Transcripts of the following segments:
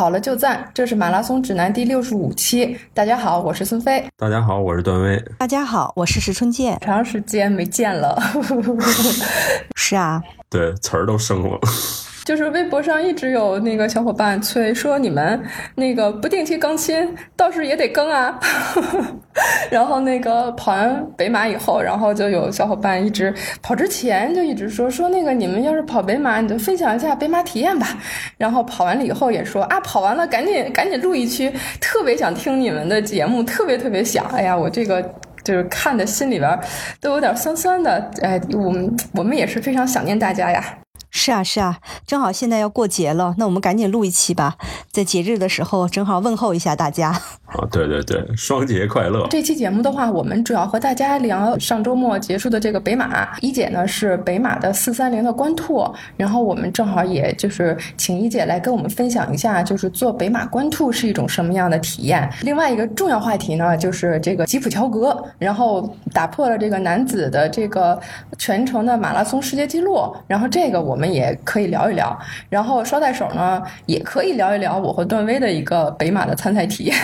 好了就赞，这是马拉松指南第六十五期。大家好，我是孙飞。大家好，我是段威。大家好，我是石春健。长时间没见了。是啊，对，词儿都生了。就是微博上一直有那个小伙伴催说你们那个不定期更新，倒是也得更啊。然后那个跑完北马以后，然后就有小伙伴一直跑之前就一直说说那个你们要是跑北马，你就分享一下北马体验吧。然后跑完了以后也说啊，跑完了赶紧赶紧录一期，特别想听你们的节目，特别特别想。哎呀，我这个就是看的心里边都有点酸酸的。哎，我们我们也是非常想念大家呀。是啊，是啊，正好现在要过节了，那我们赶紧录一期吧，在节日的时候正好问候一下大家。啊，对对对，双节快乐！这期节目的话，我们主要和大家聊上周末结束的这个北马。一姐呢是北马的四三零的官兔，然后我们正好也就是请一姐来跟我们分享一下，就是做北马官兔是一种什么样的体验。另外一个重要话题呢，就是这个吉普乔格，然后打破了这个男子的这个全程的马拉松世界纪录，然后这个我们也可以聊一聊。然后捎带手呢，也可以聊一聊我和段威的一个北马的参赛体验。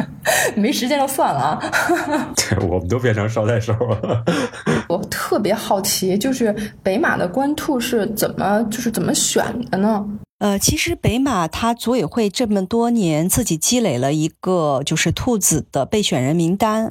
没时间就算了啊！对，我们都变成捎带手了。我特别好奇，就是北马的官兔是怎么，就是怎么选的呢？呃，其实北马它组委会这么多年自己积累了一个就是兔子的备选人名单，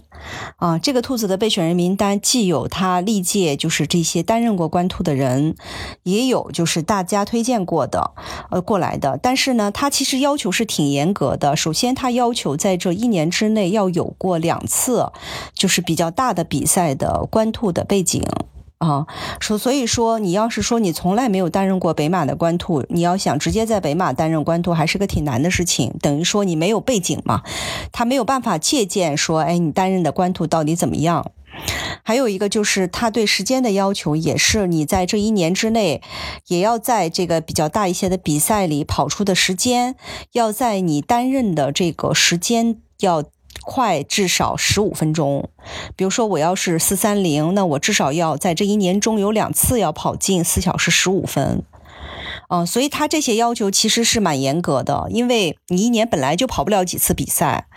啊，这个兔子的备选人名单既有他历届就是这些担任过官兔的人，也有就是大家推荐过的呃过来的，但是呢，他其实要求是挺严格的。首先，他要求在这一年之内要有过两次就是比较大的比赛的官兔的背景。啊，说所以说，你要是说你从来没有担任过北马的官兔，你要想直接在北马担任官兔，还是个挺难的事情。等于说你没有背景嘛，他没有办法借鉴说，哎，你担任的官兔到底怎么样？还有一个就是他对时间的要求，也是你在这一年之内，也要在这个比较大一些的比赛里跑出的时间，要在你担任的这个时间要。快至少十五分钟，比如说我要是四三零，那我至少要在这一年中有两次要跑进四小时十五分。嗯，所以他这些要求其实是蛮严格的，因为你一年本来就跑不了几次比赛，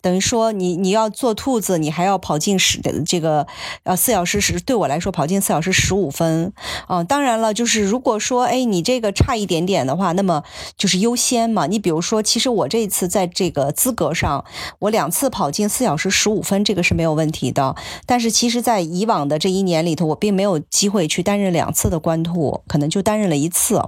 等于说你你要做兔子，你还要跑进十这个呃四小时十，对我来说跑进四小时十五分。嗯，当然了，就是如果说哎你这个差一点点的话，那么就是优先嘛。你比如说，其实我这一次在这个资格上，我两次跑进四小时十五分，这个是没有问题的。但是其实，在以往的这一年里头，我并没有机会去担任两次的官兔，可能就担任了一次。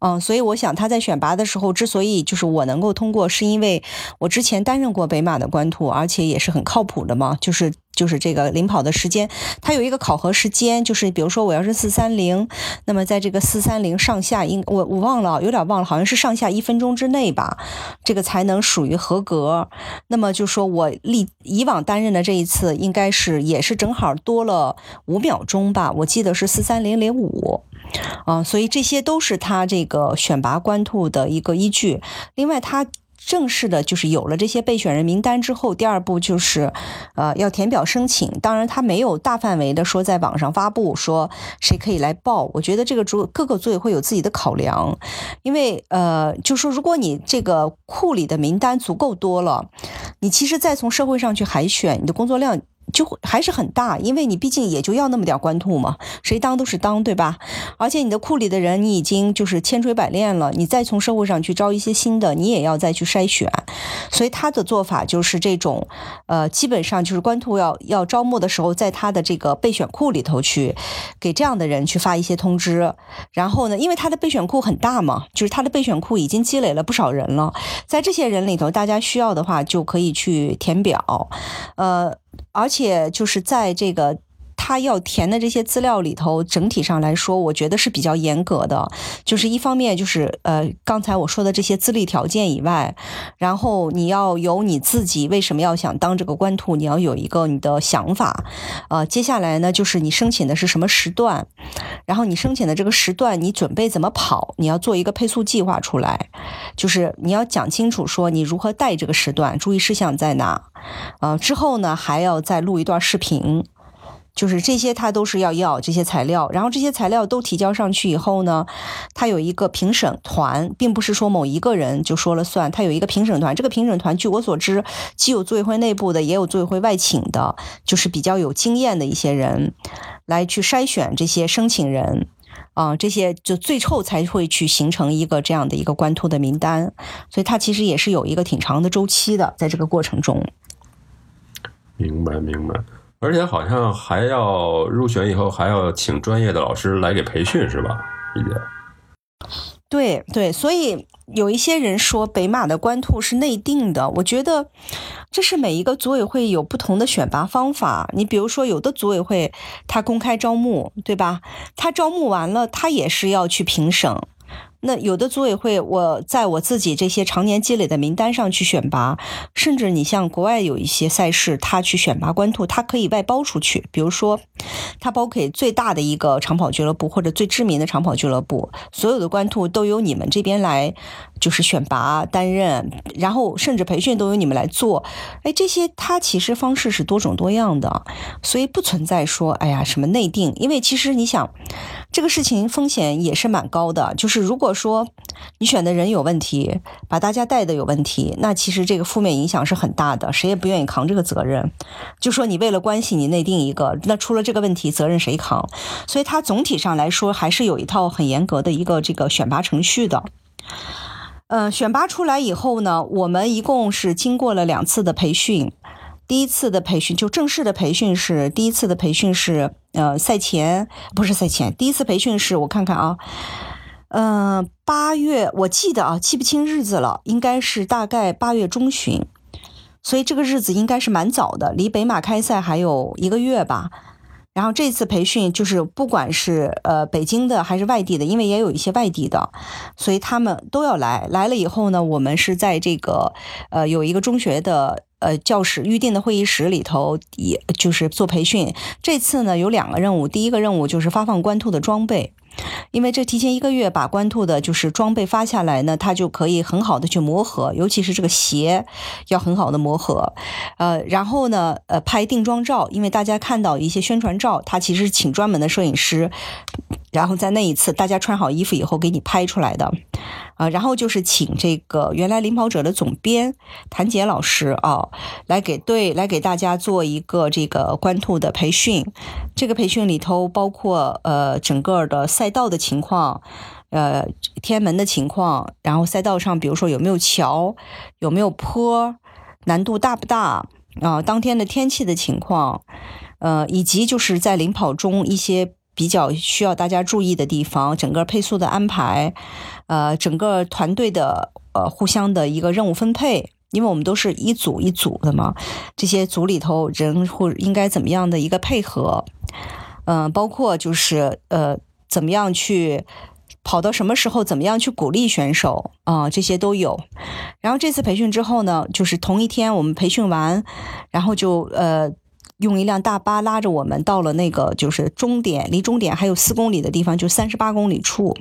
嗯，所以我想他在选拔的时候，之所以就是我能够通过，是因为我之前担任过北马的官图，而且也是很靠谱的嘛。就是就是这个领跑的时间，它有一个考核时间，就是比如说我要是四三零，那么在这个四三零上下，应我我忘了，有点忘了，好像是上下一分钟之内吧，这个才能属于合格。那么就说我历以往担任的这一次，应该是也是正好多了五秒钟吧，我记得是四三零零五。啊，所以这些都是他这个选拔官兔的一个依据。另外，他正式的就是有了这些备选人名单之后，第二步就是，呃，要填表申请。当然，他没有大范围的说在网上发布说谁可以来报。我觉得这个组各个组委会有自己的考量，因为呃，就说如果你这个库里的名单足够多了，你其实再从社会上去海选，你的工作量。就还是很大，因为你毕竟也就要那么点官兔嘛，谁当都是当，对吧？而且你的库里的人，你已经就是千锤百炼了，你再从社会上去招一些新的，你也要再去筛选。所以他的做法就是这种，呃，基本上就是官兔要要招募的时候，在他的这个备选库里头去给这样的人去发一些通知。然后呢，因为他的备选库很大嘛，就是他的备选库已经积累了不少人了，在这些人里头，大家需要的话就可以去填表，呃。而且就是在这个他要填的这些资料里头，整体上来说，我觉得是比较严格的。就是一方面就是呃，刚才我说的这些资历条件以外，然后你要有你自己为什么要想当这个官兔，你要有一个你的想法。呃，接下来呢，就是你申请的是什么时段，然后你申请的这个时段，你准备怎么跑，你要做一个配速计划出来，就是你要讲清楚说你如何带这个时段，注意事项在哪。呃，之后呢，还要再录一段视频，就是这些他都是要要这些材料，然后这些材料都提交上去以后呢，他有一个评审团，并不是说某一个人就说了算，他有一个评审团。这个评审团据我所知，既有组委会内部的，也有组委会外请的，就是比较有经验的一些人来去筛选这些申请人。啊，这些就最后才会去形成一个这样的一个关兔的名单，所以它其实也是有一个挺长的周期的，在这个过程中。明白明白，而且好像还要入选以后还要请专业的老师来给培训，是吧，李姐？对对，所以有一些人说北马的官兔是内定的，我觉得这是每一个组委会有不同的选拔方法。你比如说，有的组委会他公开招募，对吧？他招募完了，他也是要去评审。那有的组委会，我在我自己这些常年积累的名单上去选拔，甚至你像国外有一些赛事，他去选拔官兔，他可以外包出去，比如说，他包给最大的一个长跑俱乐部或者最知名的长跑俱乐部，所有的官兔都由你们这边来，就是选拔担任，然后甚至培训都由你们来做。哎，这些他其实方式是多种多样的，所以不存在说哎呀什么内定，因为其实你想，这个事情风险也是蛮高的，就是如果。说你选的人有问题，把大家带的有问题，那其实这个负面影响是很大的，谁也不愿意扛这个责任。就说你为了关系，你内定一个，那出了这个问题，责任谁扛？所以它总体上来说还是有一套很严格的一个这个选拔程序的。嗯，选拔出来以后呢，我们一共是经过了两次的培训。第一次的培训就正式的培训是第一次的培训是呃赛前不是赛前，第一次培训是我看看啊。嗯，八月我记得啊，记不清日子了，应该是大概八月中旬，所以这个日子应该是蛮早的，离北马开赛还有一个月吧。然后这次培训就是不管是呃北京的还是外地的，因为也有一些外地的，所以他们都要来。来了以后呢，我们是在这个呃有一个中学的呃教室预定的会议室里头，也就是做培训。这次呢有两个任务，第一个任务就是发放官兔的装备。因为这提前一个月把官兔的就是装备发下来呢，他就可以很好的去磨合，尤其是这个鞋要很好的磨合。呃，然后呢，呃，拍定妆照，因为大家看到一些宣传照，他其实请专门的摄影师，然后在那一次大家穿好衣服以后给你拍出来的。啊，然后就是请这个原来领跑者的总编谭杰老师啊，来给对来给大家做一个这个官兔的培训。这个培训里头包括呃整个的赛道的情况，呃天安门的情况，然后赛道上比如说有没有桥，有没有坡，难度大不大啊？当天的天气的情况，呃以及就是在领跑中一些。比较需要大家注意的地方，整个配速的安排，呃，整个团队的呃互相的一个任务分配，因为我们都是一组一组的嘛，这些组里头人或应该怎么样的一个配合，嗯，包括就是呃怎么样去跑到什么时候，怎么样去鼓励选手啊，这些都有。然后这次培训之后呢，就是同一天我们培训完，然后就呃。用一辆大巴拉着我们到了那个就是终点，离终点还有四公里的地方，就三十八公里处。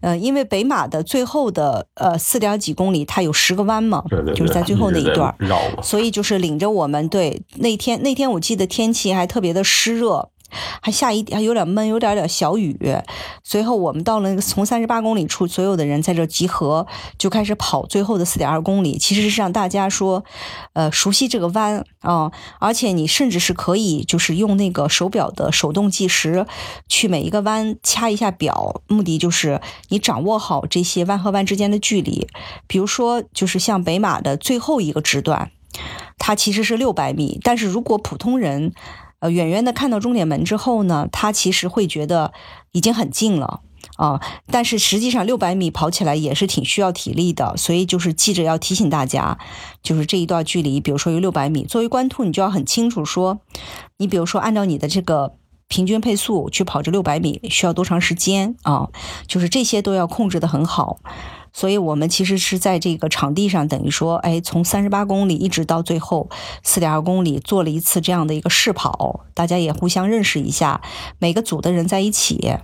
呃，因为北马的最后的呃四点几公里，它有十个弯嘛，就是在最后那一段，所以就是领着我们。对，那天那天我记得天气还特别的湿热。还下一点还有点闷，有点点小雨。随后我们到了那个从三十八公里处，所有的人在这集合，就开始跑最后的四点二公里。其实是让大家说，呃，熟悉这个弯啊，而且你甚至是可以就是用那个手表的手动计时，去每一个弯掐一下表，目的就是你掌握好这些弯和弯之间的距离。比如说，就是像北马的最后一个直段，它其实是六百米，但是如果普通人。呃，远远的看到终点门之后呢，他其实会觉得已经很近了啊。但是实际上六百米跑起来也是挺需要体力的，所以就是记着要提醒大家，就是这一段距离，比如说有六百米，作为官兔，你就要很清楚说，你比如说按照你的这个平均配速去跑这六百米需要多长时间啊？就是这些都要控制的很好。所以我们其实是在这个场地上，等于说，哎，从三十八公里一直到最后四点二公里，做了一次这样的一个试跑，大家也互相认识一下，每个组的人在一起，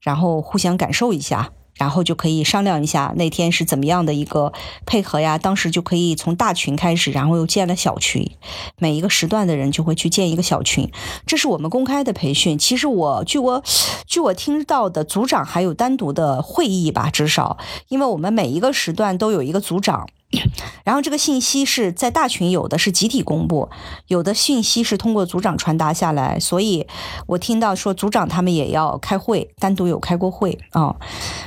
然后互相感受一下，然后就可以商量一下那天是怎么样的一个配合呀。当时就可以从大群开始，然后又建了小群，每一个时段的人就会去建一个小群。这是我们公开的培训。其实我据我据我听到的，组长还有单独的会议吧，至少，因为我们每一个时段都有一个组长。然后这个信息是在大群有的是集体公布，有的信息是通过组长传达下来，所以我听到说组长他们也要开会，单独有开过会啊，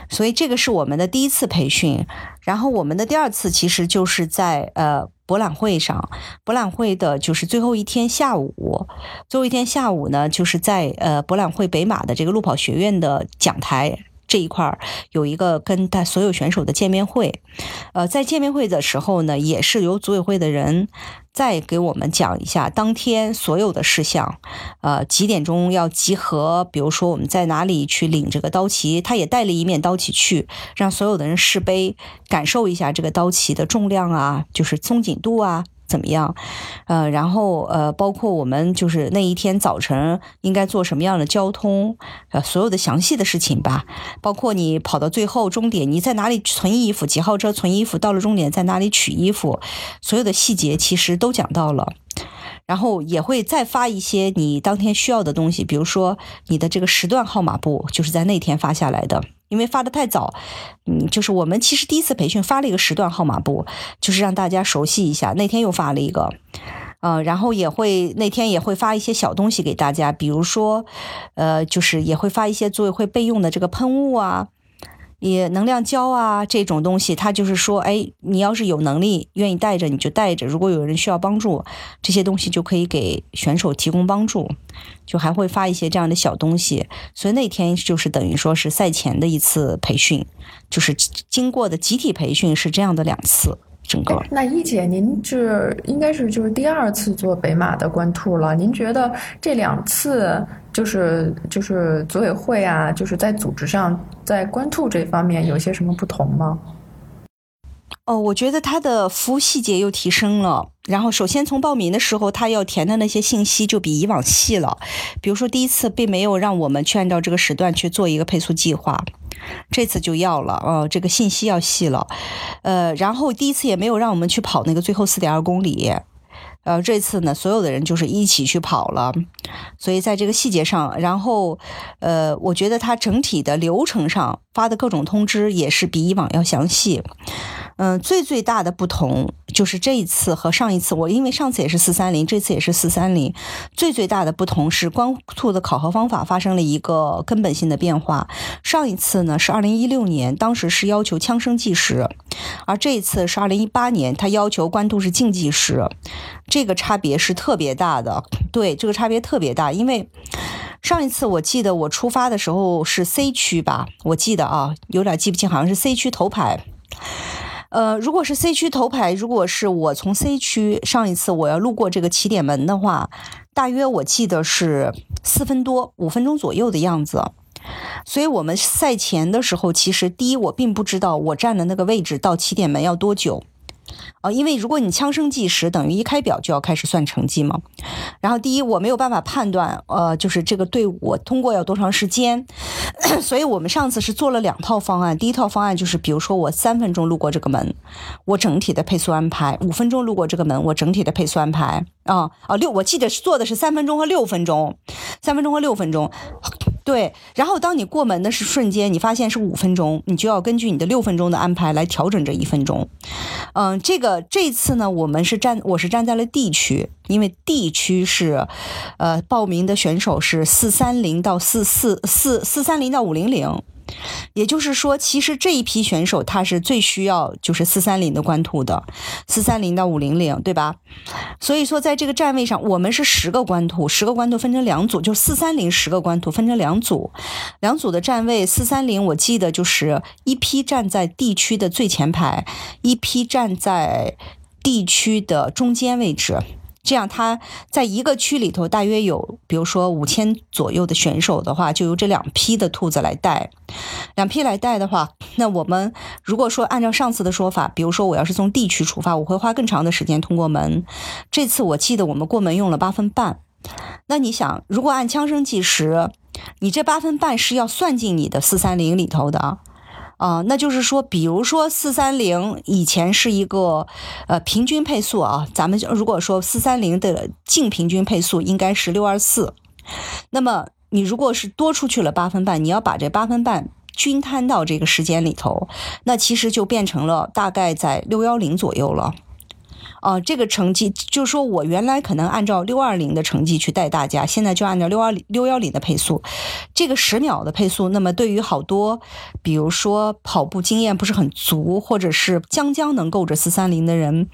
所以这个是我们的第一次培训。然后我们的第二次其实就是在呃博览会上，博览会的就是最后一天下午，最后一天下午呢，就是在呃博览会北马的这个路跑学院的讲台。这一块儿有一个跟他所有选手的见面会，呃，在见面会的时候呢，也是由组委会的人再给我们讲一下当天所有的事项，呃，几点钟要集合，比如说我们在哪里去领这个刀旗，他也带了一面刀旗去，让所有的人试背，感受一下这个刀旗的重量啊，就是松紧度啊。怎么样？呃，然后呃，包括我们就是那一天早晨应该做什么样的交通，呃，所有的详细的事情吧，包括你跑到最后终点，你在哪里存衣服，几号车存衣服，到了终点在哪里取衣服，所有的细节其实都讲到了。然后也会再发一些你当天需要的东西，比如说你的这个时段号码布，就是在那天发下来的。因为发的太早，嗯，就是我们其实第一次培训发了一个时段号码布，就是让大家熟悉一下。那天又发了一个，呃，然后也会那天也会发一些小东西给大家，比如说，呃，就是也会发一些组委会备用的这个喷雾啊。也能量胶啊，这种东西，他就是说，哎，你要是有能力愿意带着，你就带着。如果有人需要帮助，这些东西就可以给选手提供帮助，就还会发一些这样的小东西。所以那天就是等于说是赛前的一次培训，就是经过的集体培训是这样的两次。整个那一姐，您是应该是就是第二次做北马的官兔了。您觉得这两次就是就是组委会啊，就是在组织上，在官兔这方面有些什么不同吗？哦，我觉得他的服务细节又提升了。然后，首先从报名的时候，他要填的那些信息就比以往细了。比如说，第一次并没有让我们去按照这个时段去做一个配速计划。这次就要了，哦，这个信息要细了，呃，然后第一次也没有让我们去跑那个最后四点二公里，呃，这次呢，所有的人就是一起去跑了，所以在这个细节上，然后，呃，我觉得它整体的流程上发的各种通知也是比以往要详细。嗯，最最大的不同就是这一次和上一次，我因为上次也是四三零，这次也是四三零，最最大的不同是光兔的考核方法发生了一个根本性的变化。上一次呢是二零一六年，当时是要求枪声计时，而这一次是二零一八年，它要求官渡是竞技时，这个差别是特别大的。对，这个差别特别大，因为上一次我记得我出发的时候是 C 区吧，我记得啊，有点记不清，好像是 C 区头排。呃，如果是 C 区头牌，如果是我从 C 区上一次我要路过这个起点门的话，大约我记得是四分多五分钟左右的样子。所以，我们赛前的时候，其实第一我并不知道我站的那个位置到起点门要多久。啊，因为如果你枪声计时，等于一开表就要开始算成绩嘛。然后第一，我没有办法判断，呃，就是这个队伍通过要多长时间。所以我们上次是做了两套方案，第一套方案就是，比如说我三分钟路过这个门，我整体的配速安排；五分钟路过这个门，我整体的配速安排。啊啊，六，我记得是做的是三分钟和六分钟，三分钟和六分钟。对，然后当你过门的是瞬间，你发现是五分钟，你就要根据你的六分钟的安排来调整这一分钟。嗯，这个这次呢，我们是站，我是站在了 D 区，因为 D 区是，呃，报名的选手是四三零到四四四四三零到五零零。也就是说，其实这一批选手他是最需要就是四三零的官兔的，四三零到五零零，对吧？所以说，在这个站位上，我们是十个官兔，十个官兔分成两组，就四三零十个官兔分成两组，两组的站位，四三零我记得就是一批站在地区的最前排，一批站在地区的中间位置。这样，他在一个区里头大约有，比如说五千左右的选手的话，就由这两批的兔子来带。两批来带的话，那我们如果说按照上次的说法，比如说我要是从 D 区出发，我会花更长的时间通过门。这次我记得我们过门用了八分半。那你想，如果按枪声计时，你这八分半是要算进你的四三零里头的啊。啊，那就是说，比如说四三零以前是一个呃平均配速啊，咱们如果说四三零的净平均配速应该是六二四，那么你如果是多出去了八分半，你要把这八分半均摊到这个时间里头，那其实就变成了大概在六幺零左右了。啊，这个成绩就是说我原来可能按照六二零的成绩去带大家，现在就按照六二六幺零的配速，这个十秒的配速。那么对于好多，比如说跑步经验不是很足，或者是将将能够着四三零的人，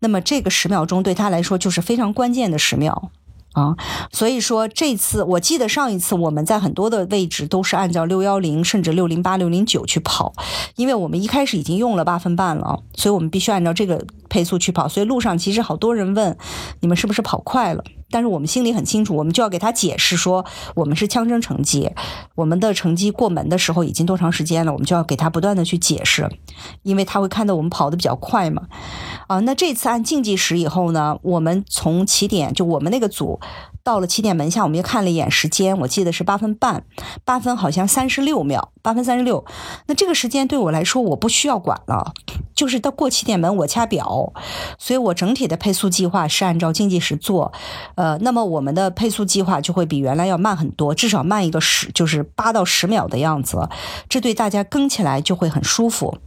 那么这个十秒钟对他来说就是非常关键的十秒。啊，所以说这次我记得上一次我们在很多的位置都是按照六幺零甚至六零八六零九去跑，因为我们一开始已经用了八分半了，所以我们必须按照这个配速去跑。所以路上其实好多人问你们是不是跑快了，但是我们心里很清楚，我们就要给他解释说我们是枪声成绩，我们的成绩过门的时候已经多长时间了，我们就要给他不断的去解释，因为他会看到我们跑的比较快嘛。啊，那这次按竞技时以后呢，我们从起点就我们那个组到了起点门下，我们又看了一眼时间，我记得是八分半，八分好像三十六秒，八分三十六。那这个时间对我来说我不需要管了，就是到过起点门我掐表，所以我整体的配速计划是按照经济时做。呃，那么我们的配速计划就会比原来要慢很多，至少慢一个十，就是八到十秒的样子，这对大家跟起来就会很舒服。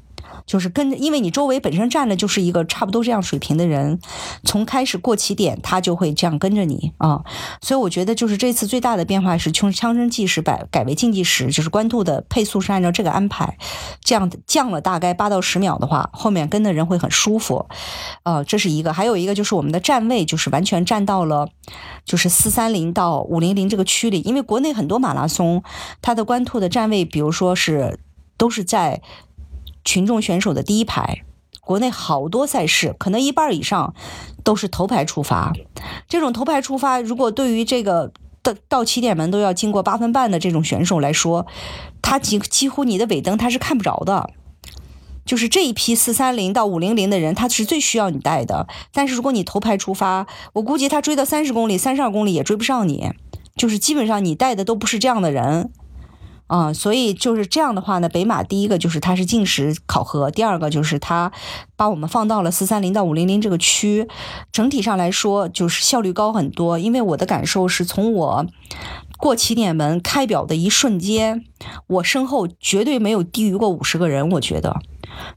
就是跟着，因为你周围本身站的就是一个差不多这样水平的人，从开始过起点，他就会这样跟着你啊。所以我觉得，就是这次最大的变化是从枪声计时改改为竞技时，就是官兔的配速是按照这个安排，这样降了大概八到十秒的话，后面跟的人会很舒服。呃，这是一个，还有一个就是我们的站位就是完全站到了就是四三零到五零零这个区里，因为国内很多马拉松，它的官兔的站位，比如说是都是在。群众选手的第一排，国内好多赛事，可能一半以上都是头排出发。这种头排出发，如果对于这个到到起点门都要经过八分半的这种选手来说，他几几乎你的尾灯他是看不着的。就是这一批四三零到五零零的人，他是最需要你带的。但是如果你头排出发，我估计他追到三十公里、三十二公里也追不上你。就是基本上你带的都不是这样的人。啊，所以就是这样的话呢，北马第一个就是它是近时考核，第二个就是它把我们放到了四三零到五零零这个区，整体上来说就是效率高很多。因为我的感受是从我过起点门开表的一瞬间，我身后绝对没有低于过五十个人，我觉得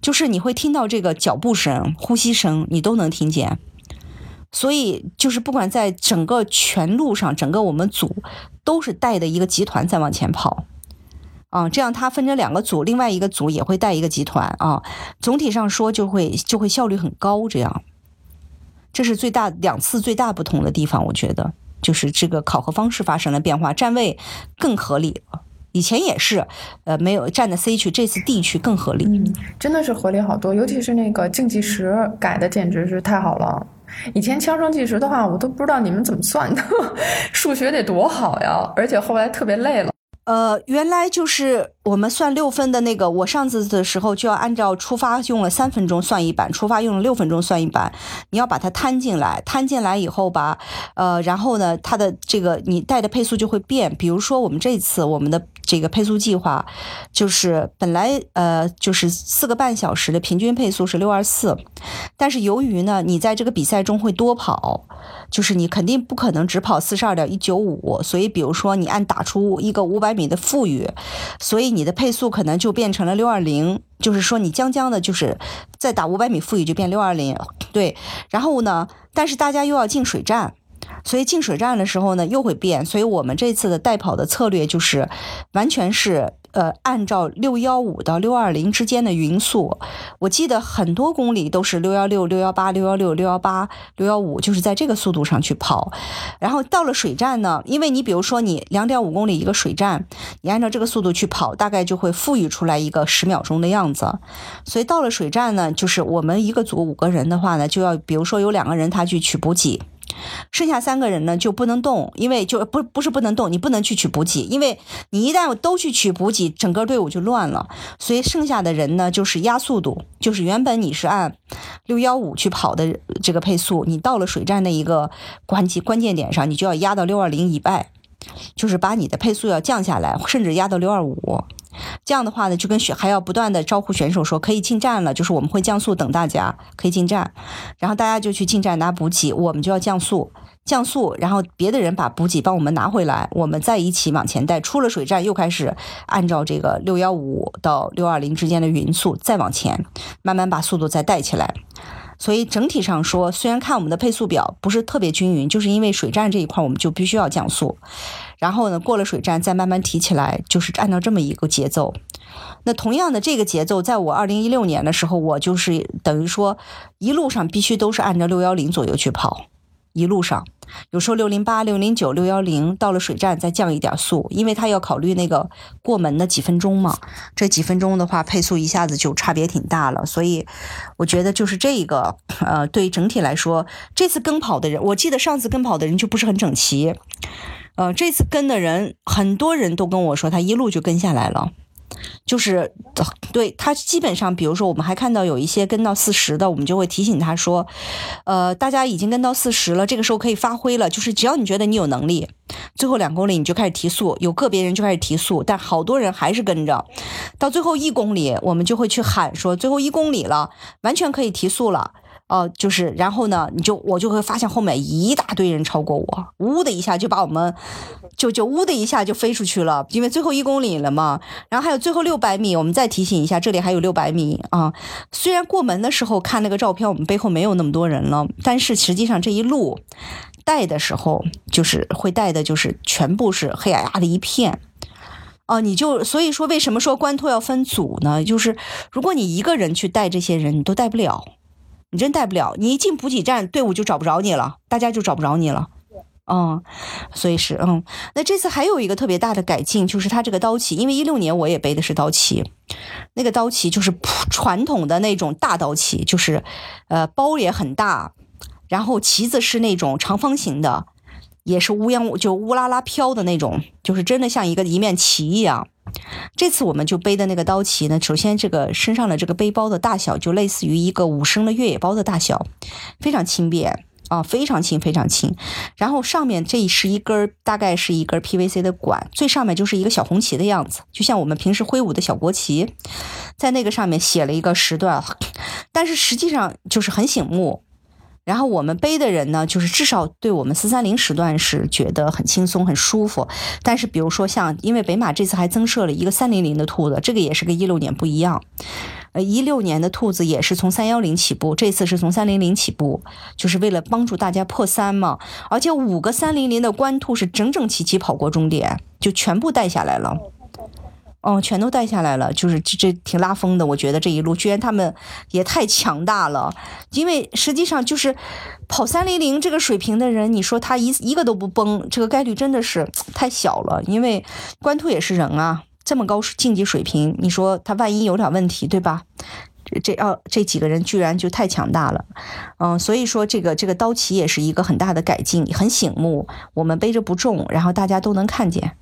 就是你会听到这个脚步声、呼吸声，你都能听见。所以就是不管在整个全路上，整个我们组都是带的一个集团在往前跑。啊，这样它分成两个组，另外一个组也会带一个集团啊。总体上说，就会就会效率很高。这样，这是最大两次最大不同的地方。我觉得就是这个考核方式发生了变化，站位更合理了。以前也是，呃，没有站的 C 区，这次 D 区更合理。真的是合理好多。尤其是那个竞技时改的，简直是太好了。以前枪声计时的话，我都不知道你们怎么算的，数学得多好呀！而且后来特别累了。呃，原来就是我们算六分的那个，我上次的时候就要按照出发用了三分钟算一版，出发用了六分钟算一版，你要把它摊进来，摊进来以后吧，呃，然后呢，它的这个你带的配速就会变。比如说我们这次我们的这个配速计划，就是本来呃就是四个半小时的平均配速是六二四，但是由于呢你在这个比赛中会多跑。就是你肯定不可能只跑四十二点一九五，所以比如说你按打出一个五百米的富裕，所以你的配速可能就变成了六二零，就是说你将将的，就是再打五百米富裕就变六二零，对。然后呢，但是大家又要进水站，所以进水站的时候呢又会变，所以我们这次的代跑的策略就是完全是。呃，按照六幺五到六二零之间的匀速，我记得很多公里都是六幺六、六幺八、六幺六、六幺八、六幺五，就是在这个速度上去跑。然后到了水站呢，因为你比如说你两点五公里一个水站，你按照这个速度去跑，大概就会富裕出来一个十秒钟的样子。所以到了水站呢，就是我们一个组五个人的话呢，就要比如说有两个人他去取补给。剩下三个人呢就不能动，因为就不不是不能动，你不能去取补给，因为你一旦都去取补给，整个队伍就乱了。所以剩下的人呢就是压速度，就是原本你是按六幺五去跑的这个配速，你到了水站那一个关键关键点上，你就要压到六二零以外，就是把你的配速要降下来，甚至压到六二五。这样的话呢，就跟选还要不断的招呼选手说可以进站了，就是我们会降速等大家可以进站，然后大家就去进站拿补给，我们就要降速。降速，然后别的人把补给帮我们拿回来，我们再一起往前带。出了水站，又开始按照这个六幺五到六二零之间的匀速再往前，慢慢把速度再带起来。所以整体上说，虽然看我们的配速表不是特别均匀，就是因为水站这一块我们就必须要降速，然后呢过了水站再慢慢提起来，就是按照这么一个节奏。那同样的这个节奏，在我二零一六年的时候，我就是等于说一路上必须都是按照六幺零左右去跑。一路上，有时候六零八、六零九、六幺零到了水站再降一点速，因为他要考虑那个过门的几分钟嘛。这几分钟的话，配速一下子就差别挺大了。所以我觉得就是这个，呃，对整体来说，这次跟跑的人，我记得上次跟跑的人就不是很整齐，呃，这次跟的人很多人都跟我说，他一路就跟下来了。就是对他基本上，比如说我们还看到有一些跟到四十的，我们就会提醒他说，呃，大家已经跟到四十了，这个时候可以发挥了。就是只要你觉得你有能力，最后两公里你就开始提速，有个别人就开始提速，但好多人还是跟着。到最后一公里，我们就会去喊说，最后一公里了，完全可以提速了。哦，就是，然后呢，你就我就会发现后面一大堆人超过我，呜的一下就把我们，就就呜的一下就飞出去了，因为最后一公里了嘛。然后还有最后六百米，我们再提醒一下，这里还有六百米啊。虽然过门的时候看那个照片，我们背后没有那么多人了，但是实际上这一路带的时候，就是会带的，就是全部是黑压压的一片。哦，你就所以说为什么说关托要分组呢？就是如果你一个人去带这些人，你都带不了。你真带不了，你一进补给站，队伍就找不着你了，大家就找不着你了。嗯，所以是嗯，那这次还有一个特别大的改进，就是它这个刀旗，因为一六年我也背的是刀旗，那个刀旗就是传统的那种大刀旗，就是呃包也很大，然后旗子是那种长方形的，也是乌泱就乌拉拉飘的那种，就是真的像一个一面旗一样。这次我们就背的那个刀旗呢，首先这个身上的这个背包的大小就类似于一个五升的越野包的大小，非常轻便啊，非常轻非常轻。然后上面这是一根大概是一根 PVC 的管，最上面就是一个小红旗的样子，就像我们平时挥舞的小国旗，在那个上面写了一个时段，但是实际上就是很醒目。然后我们背的人呢，就是至少对我们四三零时段是觉得很轻松、很舒服。但是比如说像，因为北马这次还增设了一个三零零的兔子，这个也是跟一六年不一样。呃，一六年的兔子也是从三幺零起步，这次是从三零零起步，就是为了帮助大家破三嘛。而且五个三零零的官兔是整整齐齐跑过终点，就全部带下来了。哦，全都带下来了，就是这这挺拉风的。我觉得这一路居然他们也太强大了，因为实际上就是跑三零零这个水平的人，你说他一一个都不崩，这个概率真的是太小了。因为关兔也是人啊，这么高竞技水平，你说他万一有点问题，对吧？这这要这几个人居然就太强大了，嗯，所以说这个这个刀旗也是一个很大的改进，很醒目。我们背着不重，然后大家都能看见。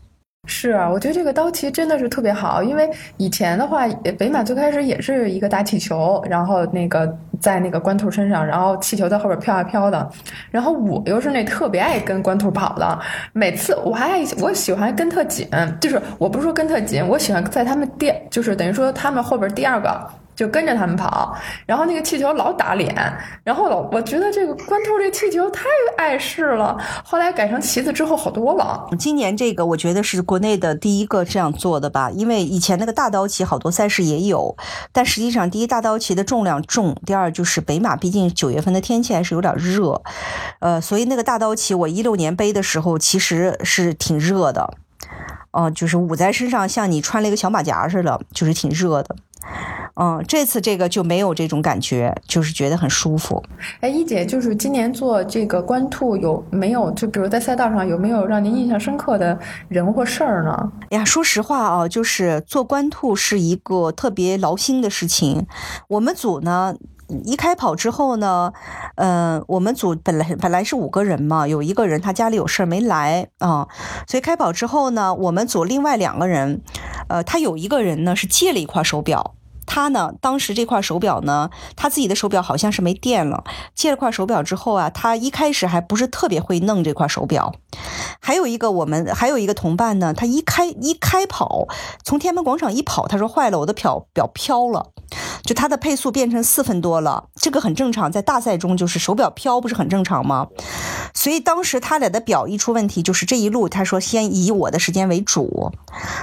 是啊，我觉得这个刀旗真的是特别好，因为以前的话，北马最开始也是一个打气球，然后那个在那个关兔身上，然后气球在后边飘啊飘的，然后我又是那特别爱跟关兔跑的，每次我还爱我喜欢跟特紧，就是我不是说跟特紧，我喜欢在他们第，就是等于说他们后边第二个。就跟着他们跑，然后那个气球老打脸，然后老我觉得这个关兔这气球太碍事了。后来改成旗子之后好多了。今年这个我觉得是国内的第一个这样做的吧，因为以前那个大刀旗好多赛事也有，但实际上第一大刀旗的重量重，第二就是北马毕竟九月份的天气还是有点热，呃，所以那个大刀旗我一六年背的时候其实是挺热的，哦，就是捂在身上像你穿了一个小马甲似的，就是挺热的。嗯，这次这个就没有这种感觉，就是觉得很舒服。哎，一姐，就是今年做这个官兔有没有？就比如在赛道上有没有让您印象深刻的人或事儿呢？哎呀，说实话啊，就是做官兔是一个特别劳心的事情。我们组呢，一开跑之后呢，嗯，我们组本来本来是五个人嘛，有一个人他家里有事儿没来啊，所以开跑之后呢，我们组另外两个人，呃，他有一个人呢是借了一块手表。他呢，当时这块手表呢，他自己的手表好像是没电了。借了块手表之后啊，他一开始还不是特别会弄这块手表。还有一个我们还有一个同伴呢，他一开一开跑，从天安门广场一跑，他说坏了，我的表表飘了，就他的配速变成四分多了，这个很正常，在大赛中就是手表飘不是很正常吗？所以当时他俩的表一出问题，就是这一路他说先以我的时间为主，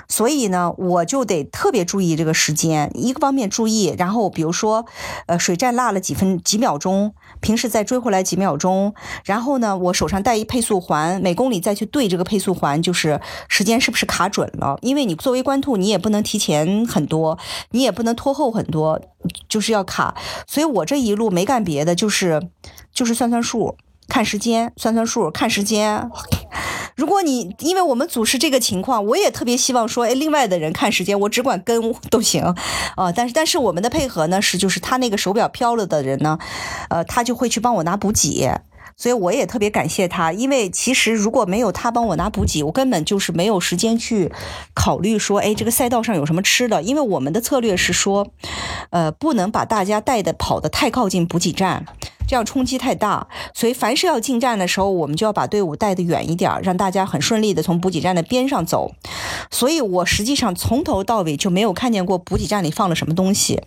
所以呢，我就得特别注意这个时间，一个方方面注意，然后比如说，呃，水站落了几分几秒钟，平时再追回来几秒钟，然后呢，我手上带一配速环，每公里再去对这个配速环，就是时间是不是卡准了？因为你作为官兔，你也不能提前很多，你也不能拖后很多，就是要卡。所以我这一路没干别的，就是就是算算数。看时间，算算数，看时间。如果你因为我们组是这个情况，我也特别希望说，哎，另外的人看时间，我只管跟都行呃。但是，但是我们的配合呢是，就是他那个手表飘了的人呢，呃，他就会去帮我拿补给，所以我也特别感谢他。因为其实如果没有他帮我拿补给，我根本就是没有时间去考虑说，哎，这个赛道上有什么吃的。因为我们的策略是说，呃，不能把大家带的跑得太靠近补给站。这样冲击太大，所以凡是要进站的时候，我们就要把队伍带得远一点，让大家很顺利的从补给站的边上走。所以我实际上从头到尾就没有看见过补给站里放了什么东西。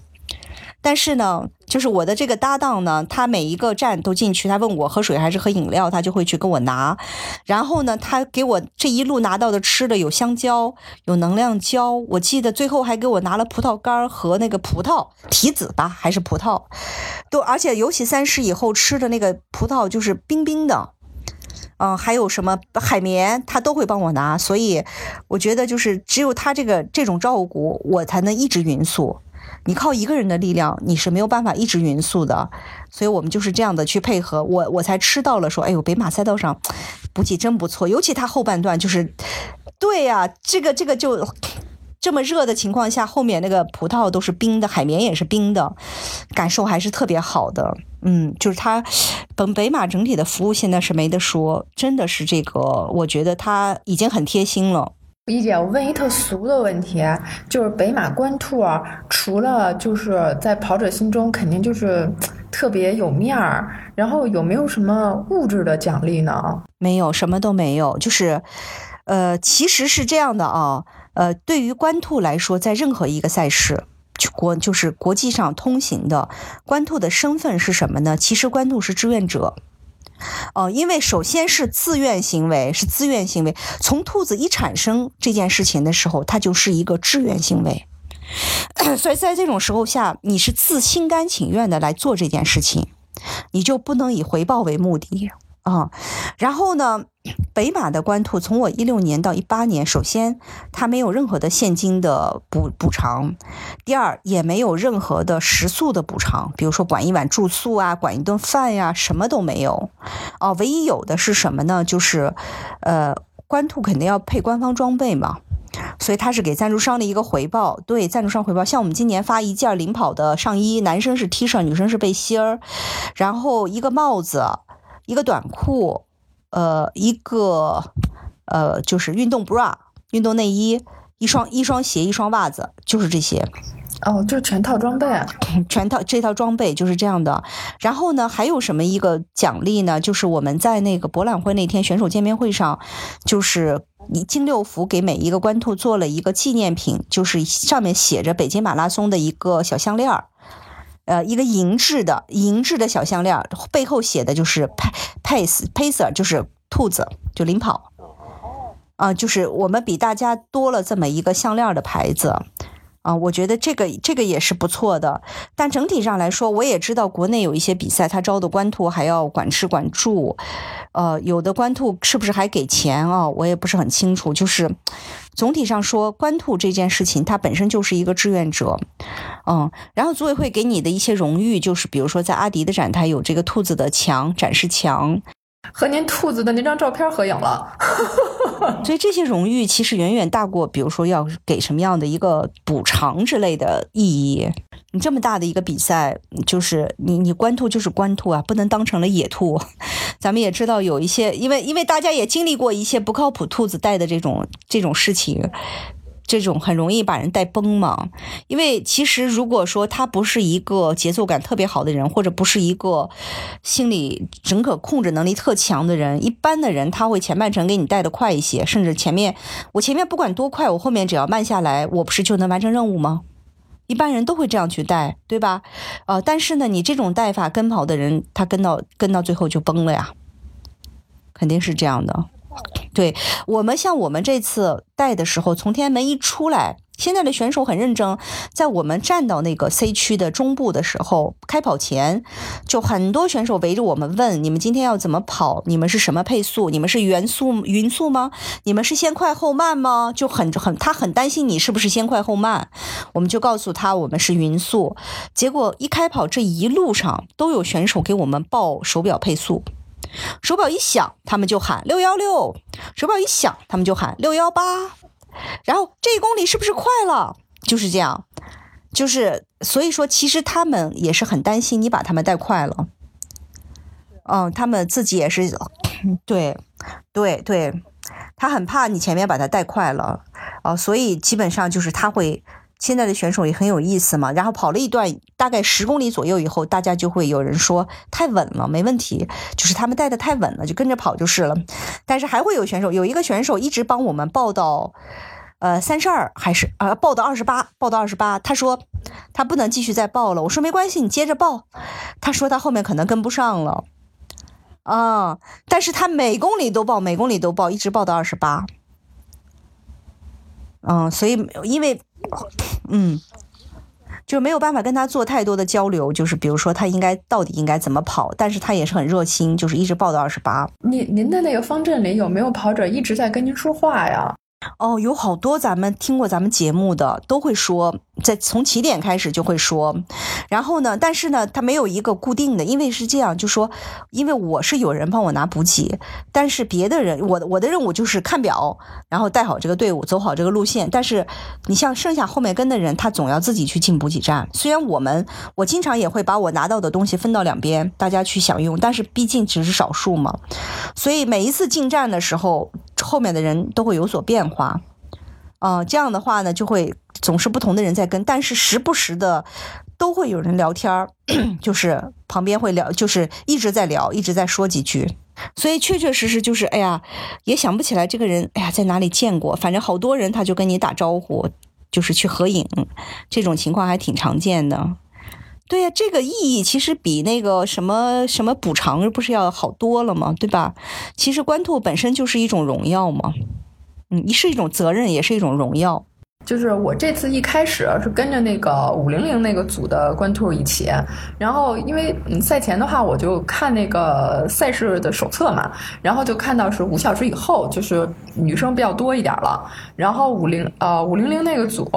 但是呢，就是我的这个搭档呢，他每一个站都进去，他问我喝水还是喝饮料，他就会去跟我拿。然后呢，他给我这一路拿到的吃的有香蕉，有能量胶，我记得最后还给我拿了葡萄干和那个葡萄提子吧，还是葡萄，都而且尤其三十以后吃的那个葡萄就是冰冰的，嗯，还有什么海绵，他都会帮我拿。所以我觉得就是只有他这个这种照顾，我才能一直匀速。你靠一个人的力量，你是没有办法一直匀速的，所以我们就是这样的去配合，我我才吃到了说，哎呦，北马赛道上补给真不错，尤其它后半段就是，对呀，这个这个就这么热的情况下，后面那个葡萄都是冰的，海绵也是冰的，感受还是特别好的，嗯，就是它本北马整体的服务现在是没得说，真的是这个，我觉得它已经很贴心了。一姐，我问一特俗的问题，就是北马官兔啊，除了就是在跑者心中肯定就是特别有面儿，然后有没有什么物质的奖励呢？没有，什么都没有。就是，呃，其实是这样的啊，呃，对于官兔来说，在任何一个赛事，国就是国际上通行的，官兔的身份是什么呢？其实官兔是志愿者。哦，因为首先是自愿行为，是自愿行为。从兔子一产生这件事情的时候，它就是一个志愿行为。所以在这种时候下，你是自心甘情愿的来做这件事情，你就不能以回报为目的。啊，然后呢，北马的官兔从我一六年到一八年，首先它没有任何的现金的补补偿，第二也没有任何的食宿的补偿，比如说管一晚住宿啊，管一顿饭呀，什么都没有。哦，唯一有的是什么呢？就是，呃，官兔肯定要配官方装备嘛，所以它是给赞助商的一个回报。对，赞助商回报，像我们今年发一件领跑的上衣，男生是 T 恤，女生是背心儿，然后一个帽子。一个短裤，呃，一个呃，就是运动 bra，运动内衣，一双一双鞋，一双袜子，就是这些。哦，就全套装备，啊 全套这套装备就是这样的。然后呢，还有什么一个奖励呢？就是我们在那个博览会那天选手见面会上，就是金六福给每一个官兔做了一个纪念品，就是上面写着北京马拉松的一个小项链儿。呃，一个银质的银质的小项链，背后写的就是 pace pacer，就是兔子，就领跑。啊，就是我们比大家多了这么一个项链的牌子。啊，我觉得这个这个也是不错的。但整体上来说，我也知道国内有一些比赛，他招的官兔还要管吃管住。呃，有的官兔是不是还给钱啊？我也不是很清楚。就是总体上说，官兔这件事情，它本身就是一个志愿者，嗯。然后组委会给你的一些荣誉，就是比如说在阿迪的展台有这个兔子的墙展示墙，和您兔子的那张照片合影了。所以这些荣誉其实远远大过，比如说要给什么样的一个补偿之类的意义。你这么大的一个比赛，就是你你官兔就是官兔啊，不能当成了野兔。咱们也知道有一些，因为因为大家也经历过一些不靠谱兔子带的这种这种事情，这种很容易把人带崩嘛。因为其实如果说他不是一个节奏感特别好的人，或者不是一个心理整个控制能力特强的人，一般的人他会前半程给你带的快一些，甚至前面我前面不管多快，我后面只要慢下来，我不是就能完成任务吗？一般人都会这样去带，对吧？呃，但是呢，你这种带法跟跑的人，他跟到跟到最后就崩了呀，肯定是这样的。对我们像我们这次带的时候，从天安门一出来。现在的选手很认真，在我们站到那个 C 区的中部的时候，开跑前就很多选手围着我们问：你们今天要怎么跑？你们是什么配速？你们是匀速匀速吗？你们是先快后慢吗？就很很他很担心你是不是先快后慢。我们就告诉他我们是匀速。结果一开跑这一路上都有选手给我们报手表配速，手表一响他们就喊六幺六，手表一响他们就喊六幺八。然后这一公里是不是快了？就是这样，就是所以说，其实他们也是很担心你把他们带快了。嗯，他们自己也是，对，对对，他很怕你前面把他带快了啊，所以基本上就是他会。现在的选手也很有意思嘛，然后跑了一段大概十公里左右以后，大家就会有人说太稳了，没问题，就是他们带的太稳了，就跟着跑就是了。但是还会有选手，有一个选手一直帮我们报到，呃，三十二还是呃报到二十八，报到二十八。他说他不能继续再报了，我说没关系，你接着报。他说他后面可能跟不上了，啊，但是他每公里都报，每公里都报，一直报到二十八。嗯，所以因为。嗯，就没有办法跟他做太多的交流，就是比如说他应该到底应该怎么跑，但是他也是很热心，就是一直报到二十八。您您的那个方阵里有没有跑者一直在跟您说话呀？哦，有好多咱们听过咱们节目的都会说。在从起点开始就会说，然后呢，但是呢，他没有一个固定的，因为是这样，就说，因为我是有人帮我拿补给，但是别的人，我我的任务就是看表，然后带好这个队伍，走好这个路线。但是你像剩下后面跟的人，他总要自己去进补给站。虽然我们我经常也会把我拿到的东西分到两边，大家去享用，但是毕竟只是少数嘛，所以每一次进站的时候，后面的人都会有所变化。啊，这样的话呢，就会总是不同的人在跟，但是时不时的都会有人聊天儿，就是旁边会聊，就是一直在聊，一直在说几句，所以确确实实就是，哎呀，也想不起来这个人，哎呀，在哪里见过，反正好多人他就跟你打招呼，就是去合影，这种情况还挺常见的。对呀，这个意义其实比那个什么什么补偿不是要好多了吗？对吧？其实官兔本身就是一种荣耀嘛。嗯，是一种责任，也是一种荣耀。就是我这次一开始是跟着那个五零零那个组的官兔一起，然后因为赛前的话，我就看那个赛事的手册嘛，然后就看到是五小时以后，就是女生比较多一点了。然后五零呃五零零那个组，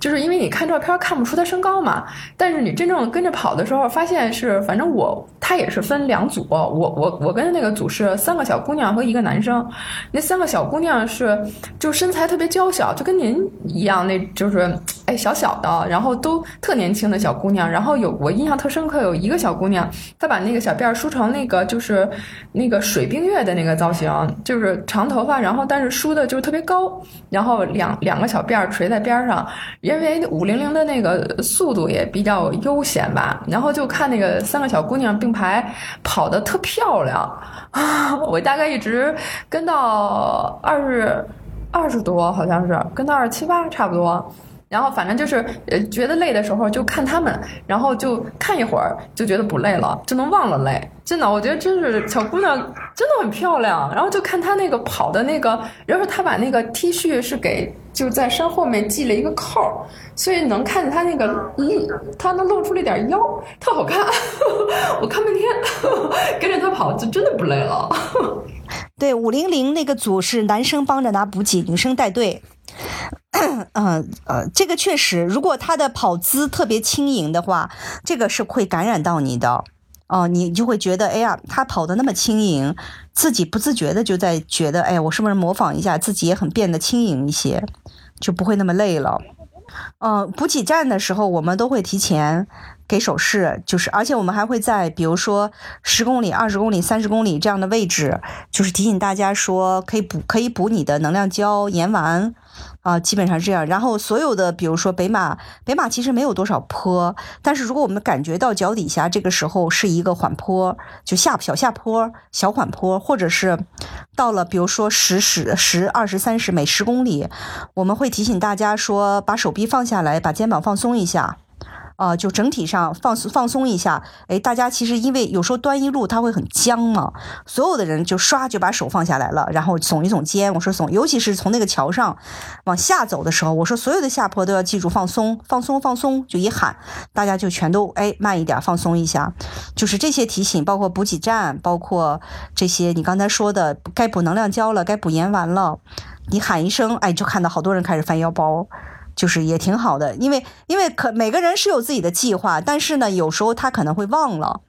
就是因为你看照片看不出他身高嘛，但是你真正跟着跑的时候，发现是反正我他也是分两组，我我我跟的那个组是三个小姑娘和一个男生，那三个小姑娘是就身材特别娇小，就跟您一样。那就是哎小小的，然后都特年轻的小姑娘，然后有我印象特深刻，有一个小姑娘，她把那个小辫梳成那个就是那个水冰月的那个造型，就是长头发，然后但是梳的就特别高，然后两两个小辫垂在边上，因为五零零的那个速度也比较悠闲吧，然后就看那个三个小姑娘并排跑的特漂亮，我大概一直跟到二十。二十多好像是跟到二十七八差不多，然后反正就是呃觉得累的时候就看他们，然后就看一会儿就觉得不累了，就能忘了累。真的，我觉得真是小姑娘真的很漂亮。然后就看她那个跑的那个，然后她把那个 T 恤是给就在身后面系了一个扣，所以能看见她那个嗯，她能露出了一点腰，特好看。我看半天，跟着她跑就真的不累了。对，五零零那个组是男生帮着拿补给，女生带队。嗯 呃，这个确实，如果他的跑姿特别轻盈的话，这个是会感染到你的。哦，你就会觉得，哎呀，他跑的那么轻盈，自己不自觉的就在觉得，哎，我是不是模仿一下，自己也很变得轻盈一些，就不会那么累了。嗯，补给站的时候，我们都会提前。给手势，就是而且我们还会在比如说十公里、二十公里、三十公里这样的位置，就是提醒大家说可以补可以补你的能量胶、盐丸。啊，基本上这样。然后所有的，比如说北马，北马其实没有多少坡，但是如果我们感觉到脚底下这个时候是一个缓坡，就下小下坡、小缓坡，或者是到了比如说十十十、二十、三十每十公里，我们会提醒大家说，把手臂放下来，把肩膀放松一下。啊，就整体上放松放松一下，哎，大家其实因为有时候端一路它会很僵嘛，所有的人就唰就把手放下来了，然后耸一耸肩，我说耸，尤其是从那个桥上往下走的时候，我说所有的下坡都要记住放松放松放松，就一喊，大家就全都哎慢一点放松一下，就是这些提醒，包括补给站，包括这些你刚才说的该补能量胶了，该补盐丸了，你喊一声，哎，就看到好多人开始翻腰包。就是也挺好的，因为因为可每个人是有自己的计划，但是呢，有时候他可能会忘了，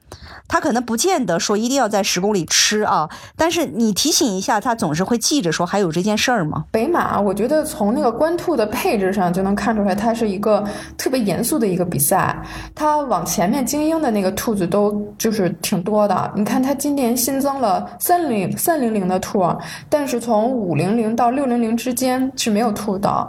他可能不见得说一定要在十公里吃啊，但是你提醒一下，他总是会记着说还有这件事儿嘛。北马，我觉得从那个官兔的配置上就能看出来，它是一个特别严肃的一个比赛，它往前面精英的那个兔子都就是挺多的。你看，它今年新增了三零三零零的兔，但是从五零零到六零零之间是没有兔的。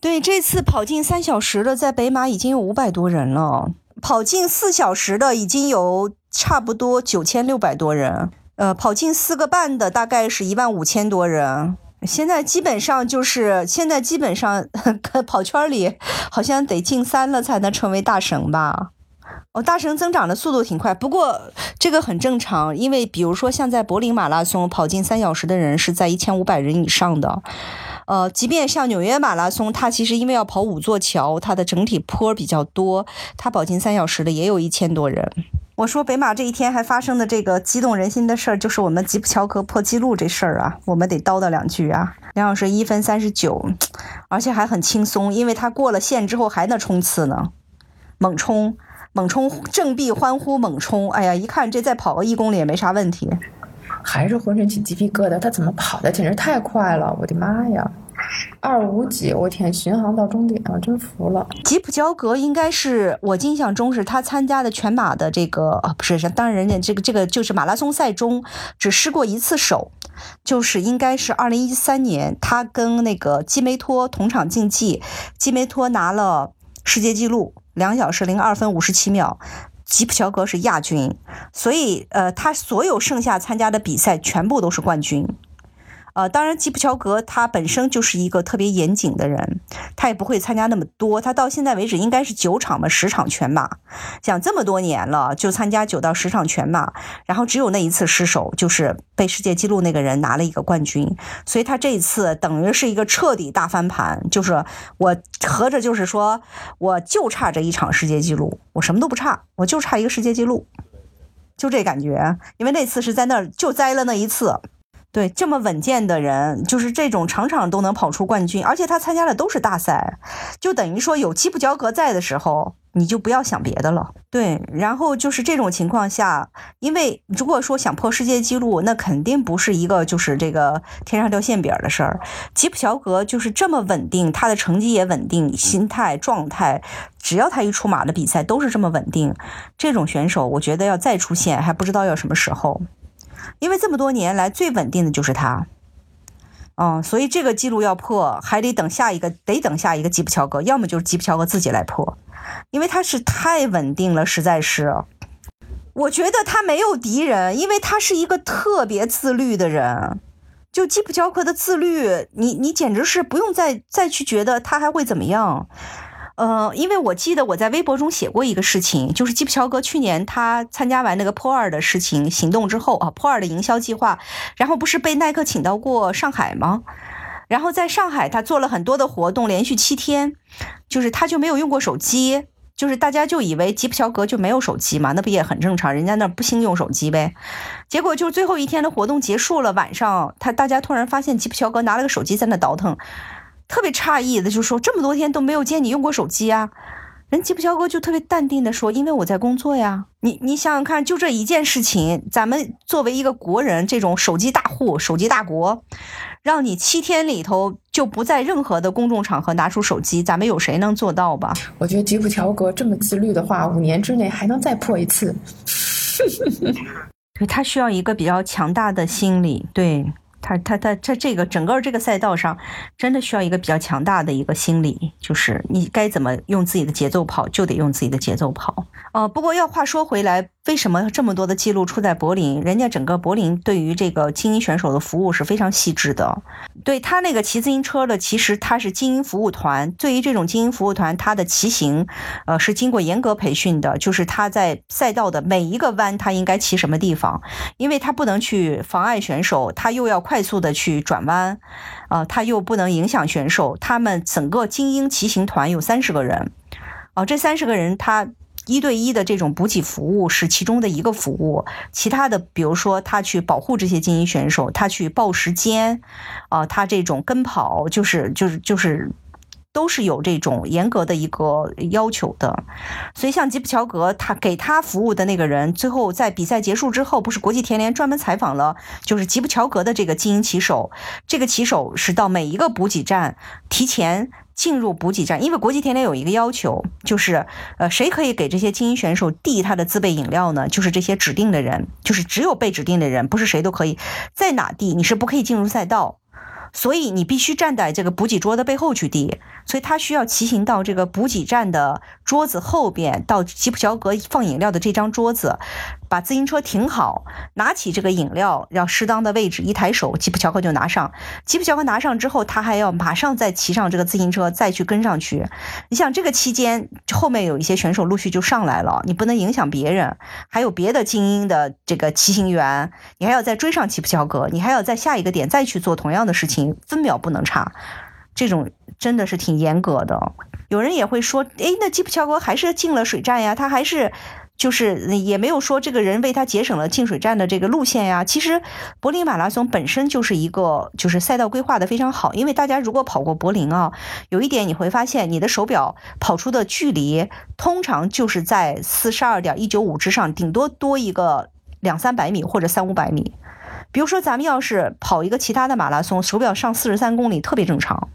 对，这次跑进三小时的在北马已经有五百多人了，跑进四小时的已经有差不多九千六百多人，呃，跑进四个半的大概是一万五千多人。现在基本上就是现在基本上跑圈里好像得进三了才能成为大神吧？哦，大神增长的速度挺快，不过这个很正常，因为比如说像在柏林马拉松跑进三小时的人是在一千五百人以上的。呃，即便像纽约马拉松，它其实因为要跑五座桥，它的整体坡比较多，它跑进三小时的也有一千多人。我说北马这一天还发生的这个激动人心的事儿，就是我们吉普乔格破纪录这事儿啊，我们得叨叨两句啊。梁老师一分三十九，而且还很轻松，因为他过了线之后还能冲刺呢，猛冲猛冲，振臂欢呼猛冲，哎呀，一看这再跑个一公里也没啥问题。还是浑身起鸡皮疙瘩，他怎么跑的？简直太快了！我的妈呀，二五几！我天，巡航到终点，我真服了。吉普乔格应该是我印象中是他参加的全马的这个啊，不是，当然人家这个这个就是马拉松赛中只失过一次手，就是应该是二零一三年，他跟那个基梅托同场竞技，基梅托拿了世界纪录，两小时零二分五十七秒。吉普乔格是亚军，所以呃，他所有剩下参加的比赛全部都是冠军。呃，当然，吉普乔格他本身就是一个特别严谨的人，他也不会参加那么多。他到现在为止应该是九场吧，十场全马，讲这么多年了，就参加九到十场全马，然后只有那一次失手，就是被世界纪录那个人拿了一个冠军。所以他这一次等于是一个彻底大翻盘，就是我合着就是说，我就差这一场世界纪录，我什么都不差，我就差一个世界纪录，就这感觉。因为那次是在那儿就栽了那一次。对，这么稳健的人，就是这种场场都能跑出冠军，而且他参加的都是大赛，就等于说有基普乔格在的时候，你就不要想别的了。对，然后就是这种情况下，因为如果说想破世界纪录，那肯定不是一个就是这个天上掉馅饼的事儿。吉普乔格就是这么稳定，他的成绩也稳定，心态状态，只要他一出马的比赛都是这么稳定。这种选手，我觉得要再出现，还不知道要什么时候。因为这么多年来最稳定的就是他，嗯，所以这个记录要破，还得等下一个，得等下一个吉普乔格，要么就是吉普乔格自己来破，因为他是太稳定了，实在是，我觉得他没有敌人，因为他是一个特别自律的人，就吉普乔格的自律，你你简直是不用再再去觉得他还会怎么样。呃，因为我记得我在微博中写过一个事情，就是基普乔格去年他参加完那个破二的事情行动之后啊，破二的营销计划，然后不是被耐克请到过上海吗？然后在上海他做了很多的活动，连续七天，就是他就没有用过手机，就是大家就以为吉普乔格就没有手机嘛，那不也很正常，人家那不兴用手机呗。结果就最后一天的活动结束了，晚上他大家突然发现吉普乔格拿了个手机在那倒腾。特别诧异的，就说这么多天都没有见你用过手机啊，人吉普乔格就特别淡定的说：“因为我在工作呀。”你你想想看，就这一件事情，咱们作为一个国人，这种手机大户、手机大国，让你七天里头就不在任何的公众场合拿出手机，咱们有谁能做到吧？我觉得吉普乔格这么自律的话，五年之内还能再破一次。对他需要一个比较强大的心理，对。他他他他这个整个这个赛道上，真的需要一个比较强大的一个心理，就是你该怎么用自己的节奏跑，就得用自己的节奏跑。呃，不过要话说回来，为什么这么多的记录出在柏林？人家整个柏林对于这个精英选手的服务是非常细致的。对他那个骑自行车的，其实他是精英服务团。对于这种精英服务团，他的骑行，呃，是经过严格培训的。就是他在赛道的每一个弯，他应该骑什么地方，因为他不能去妨碍选手，他又要快速的去转弯，啊，他又不能影响选手。他们整个精英骑行团有三十个人，哦，这三十个人他。一对一的这种补给服务是其中的一个服务，其他的，比如说他去保护这些精英选手，他去报时间，啊，他这种跟跑就是就是就是都是有这种严格的一个要求的。所以像吉普乔格，他给他服务的那个人，最后在比赛结束之后，不是国际田联专门采访了，就是吉普乔格的这个精英骑手，这个骑手是到每一个补给站提前。进入补给站，因为国际田联有一个要求，就是，呃，谁可以给这些精英选手递他的自备饮料呢？就是这些指定的人，就是只有被指定的人，不是谁都可以在哪递，你是不可以进入赛道。所以你必须站在这个补给桌的背后去递，所以他需要骑行到这个补给站的桌子后边，到吉普乔格放饮料的这张桌子，把自行车停好，拿起这个饮料，要适当的位置一抬手，吉普乔格就拿上。吉普乔格拿上之后，他还要马上再骑上这个自行车，再去跟上去。你想这个期间，后面有一些选手陆续就上来了，你不能影响别人，还有别的精英的这个骑行员，你还要再追上吉普乔格，你还要在下一个点再去做同样的事情。分秒不能差，这种真的是挺严格的。有人也会说，哎，那吉普乔格还是进了水站呀，他还是就是也没有说这个人为他节省了进水站的这个路线呀。其实柏林马拉松本身就是一个就是赛道规划的非常好，因为大家如果跑过柏林啊，有一点你会发现，你的手表跑出的距离通常就是在四十二点一九五之上，顶多多一个两三百米或者三五百米。比如说，咱们要是跑一个其他的马拉松，手表上四十三公里特别正常，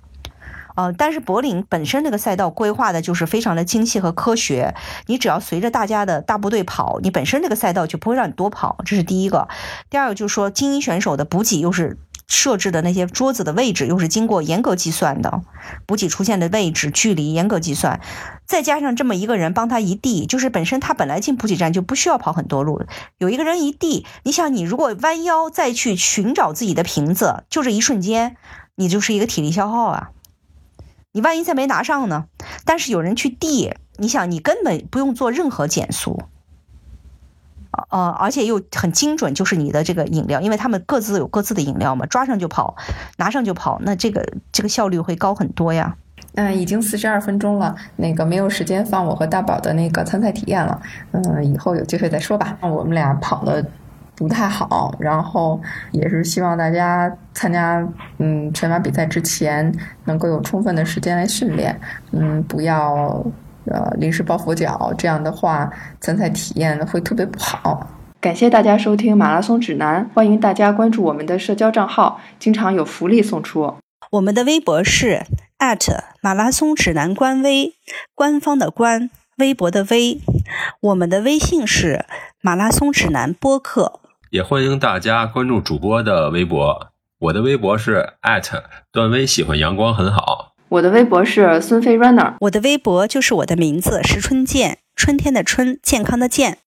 呃，但是柏林本身这个赛道规划的就是非常的精细和科学，你只要随着大家的大部队跑，你本身这个赛道就不会让你多跑，这是第一个。第二个就是说，精英选手的补给又是。设置的那些桌子的位置又是经过严格计算的，补给出现的位置距离严格计算，再加上这么一个人帮他一递，就是本身他本来进补给站就不需要跑很多路，有一个人一递，你想你如果弯腰再去寻找自己的瓶子，就这一瞬间，你就是一个体力消耗啊，你万一再没拿上呢？但是有人去递，你想你根本不用做任何减速。呃，而且又很精准，就是你的这个饮料，因为他们各自有各自的饮料嘛，抓上就跑，拿上就跑，那这个这个效率会高很多呀。嗯，已经四十二分钟了，那个没有时间放我和大宝的那个参赛体验了。嗯，以后有机会再说吧。我们俩跑了不太好，然后也是希望大家参加嗯全马比赛之前能够有充分的时间来训练，嗯，不要。呃，临时抱佛脚，这样的话参赛体验会特别不好。感谢大家收听马拉松指南，欢迎大家关注我们的社交账号，经常有福利送出。我们的微博是马拉松指南官微，官方的官，微博的微。我们的微信是马拉松指南播客，也欢迎大家关注主播的微博。我的微博是段威，喜欢阳光很好。我的微博是孙飞 runner，我的微博就是我的名字石春健，春天的春，健康的健。